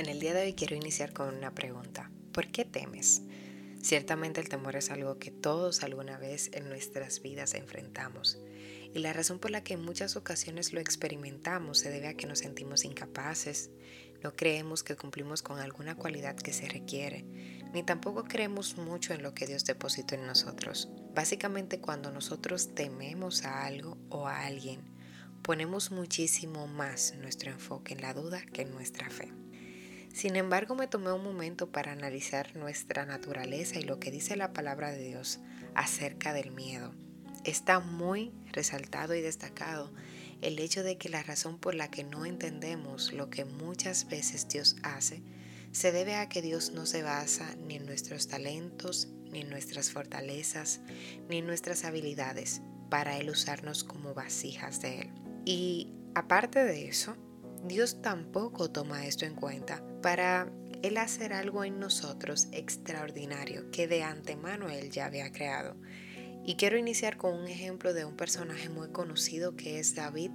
En el día de hoy quiero iniciar con una pregunta. ¿Por qué temes? Ciertamente el temor es algo que todos alguna vez en nuestras vidas enfrentamos. Y la razón por la que en muchas ocasiones lo experimentamos se debe a que nos sentimos incapaces, no creemos que cumplimos con alguna cualidad que se requiere, ni tampoco creemos mucho en lo que Dios depositó en nosotros. Básicamente cuando nosotros tememos a algo o a alguien, ponemos muchísimo más nuestro enfoque en la duda que en nuestra fe. Sin embargo, me tomé un momento para analizar nuestra naturaleza y lo que dice la palabra de Dios acerca del miedo. Está muy resaltado y destacado el hecho de que la razón por la que no entendemos lo que muchas veces Dios hace se debe a que Dios no se basa ni en nuestros talentos, ni en nuestras fortalezas, ni en nuestras habilidades para Él usarnos como vasijas de Él. Y aparte de eso, Dios tampoco toma esto en cuenta para Él hacer algo en nosotros extraordinario que de antemano Él ya había creado. Y quiero iniciar con un ejemplo de un personaje muy conocido que es David.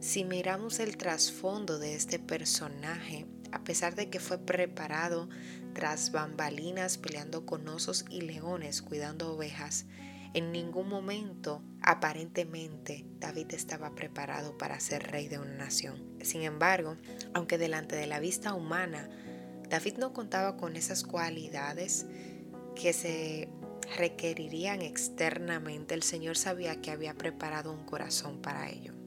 Si miramos el trasfondo de este personaje, a pesar de que fue preparado tras bambalinas peleando con osos y leones cuidando ovejas, en ningún momento, aparentemente, David estaba preparado para ser rey de una nación. Sin embargo, aunque delante de la vista humana, David no contaba con esas cualidades que se requerirían externamente, el Señor sabía que había preparado un corazón para ello.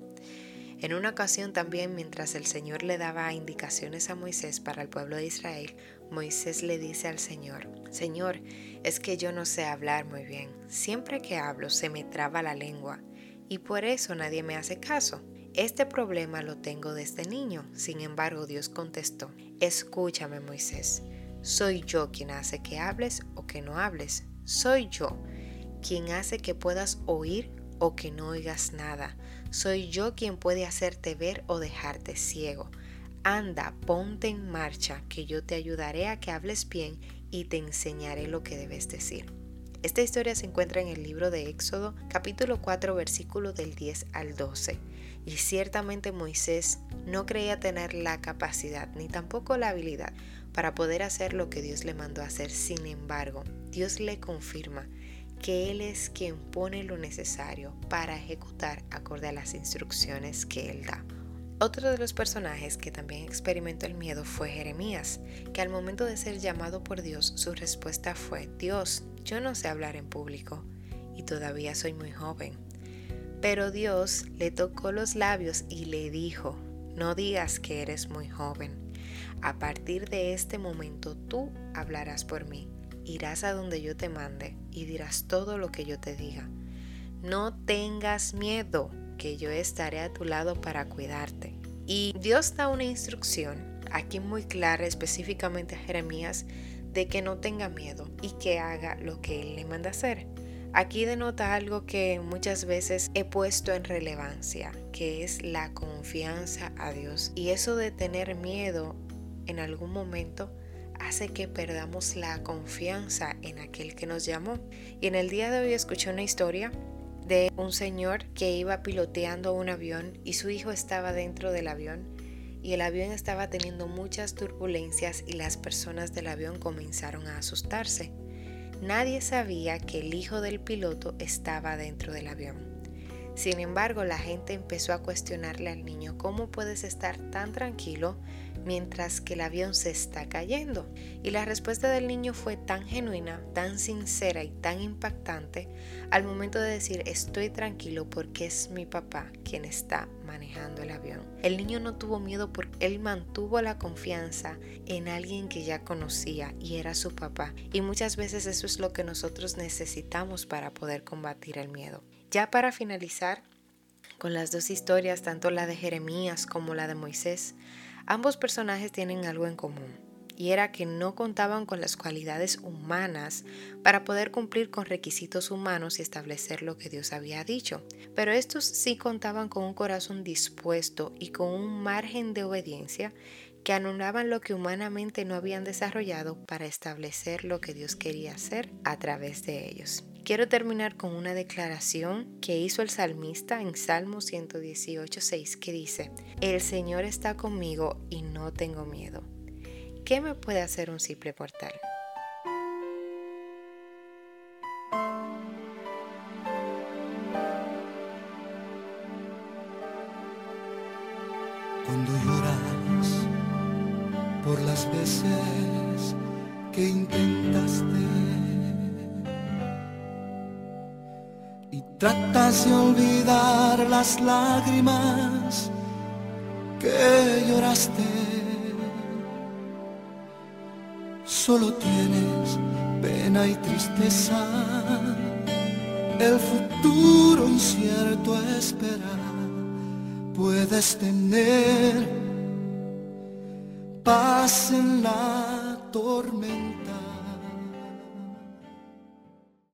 En una ocasión también, mientras el Señor le daba indicaciones a Moisés para el pueblo de Israel, Moisés le dice al Señor, Señor, es que yo no sé hablar muy bien. Siempre que hablo se me traba la lengua y por eso nadie me hace caso. Este problema lo tengo desde niño. Sin embargo, Dios contestó, escúchame Moisés, soy yo quien hace que hables o que no hables. Soy yo quien hace que puedas oír o que no oigas nada. Soy yo quien puede hacerte ver o dejarte ciego. Anda, ponte en marcha, que yo te ayudaré a que hables bien y te enseñaré lo que debes decir. Esta historia se encuentra en el libro de Éxodo, capítulo 4, versículo del 10 al 12. Y ciertamente Moisés no creía tener la capacidad ni tampoco la habilidad para poder hacer lo que Dios le mandó hacer. Sin embargo, Dios le confirma que Él es quien pone lo necesario para ejecutar acorde a las instrucciones que Él da. Otro de los personajes que también experimentó el miedo fue Jeremías, que al momento de ser llamado por Dios, su respuesta fue, Dios, yo no sé hablar en público y todavía soy muy joven. Pero Dios le tocó los labios y le dijo, no digas que eres muy joven. A partir de este momento tú hablarás por mí irás a donde yo te mande y dirás todo lo que yo te diga. No tengas miedo, que yo estaré a tu lado para cuidarte. Y Dios da una instrucción aquí muy clara específicamente a Jeremías de que no tenga miedo y que haga lo que Él le manda hacer. Aquí denota algo que muchas veces he puesto en relevancia, que es la confianza a Dios. Y eso de tener miedo en algún momento hace que perdamos la confianza en aquel que nos llamó. Y en el día de hoy escuché una historia de un señor que iba piloteando un avión y su hijo estaba dentro del avión y el avión estaba teniendo muchas turbulencias y las personas del avión comenzaron a asustarse. Nadie sabía que el hijo del piloto estaba dentro del avión. Sin embargo, la gente empezó a cuestionarle al niño cómo puedes estar tan tranquilo mientras que el avión se está cayendo. Y la respuesta del niño fue tan genuina, tan sincera y tan impactante al momento de decir estoy tranquilo porque es mi papá quien está manejando el avión. El niño no tuvo miedo porque él mantuvo la confianza en alguien que ya conocía y era su papá. Y muchas veces eso es lo que nosotros necesitamos para poder combatir el miedo. Ya para finalizar, con las dos historias, tanto la de Jeremías como la de Moisés, ambos personajes tienen algo en común, y era que no contaban con las cualidades humanas para poder cumplir con requisitos humanos y establecer lo que Dios había dicho, pero estos sí contaban con un corazón dispuesto y con un margen de obediencia que anulaban lo que humanamente no habían desarrollado para establecer lo que Dios quería hacer a través de ellos. Quiero terminar con una declaración que hizo el salmista en Salmo 118, 6 que dice, El Señor está conmigo y no tengo miedo. ¿qué me puede hacer un simple portal? Cuando lloras por las veces que intentaste tratas de olvidar las lágrimas que lloraste. Solo tienes pena y tristeza, el futuro incierto espera. Puedes tener paz en la tormenta.